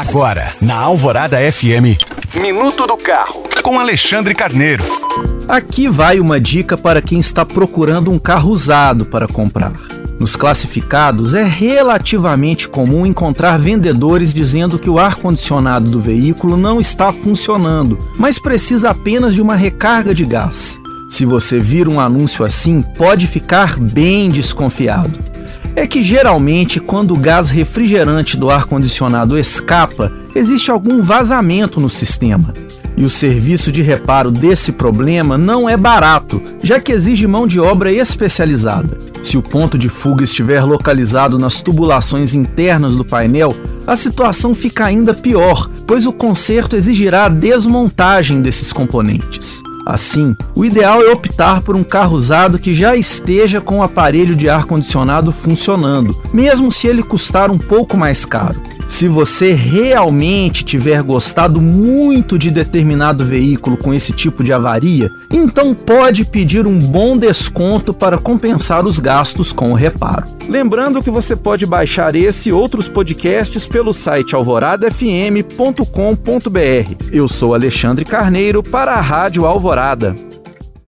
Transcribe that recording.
Agora, na Alvorada FM, Minuto do Carro, com Alexandre Carneiro. Aqui vai uma dica para quem está procurando um carro usado para comprar. Nos classificados, é relativamente comum encontrar vendedores dizendo que o ar-condicionado do veículo não está funcionando, mas precisa apenas de uma recarga de gás. Se você vir um anúncio assim, pode ficar bem desconfiado. É que geralmente, quando o gás refrigerante do ar-condicionado escapa, existe algum vazamento no sistema. E o serviço de reparo desse problema não é barato, já que exige mão de obra especializada. Se o ponto de fuga estiver localizado nas tubulações internas do painel, a situação fica ainda pior, pois o conserto exigirá a desmontagem desses componentes. Assim, o ideal é optar por um carro usado que já esteja com o aparelho de ar-condicionado funcionando, mesmo se ele custar um pouco mais caro. Se você realmente tiver gostado muito de determinado veículo com esse tipo de avaria, então pode pedir um bom desconto para compensar os gastos com o reparo. Lembrando que você pode baixar esse e outros podcasts pelo site alvoradafm.com.br. Eu sou Alexandre Carneiro para a Rádio Alvorada.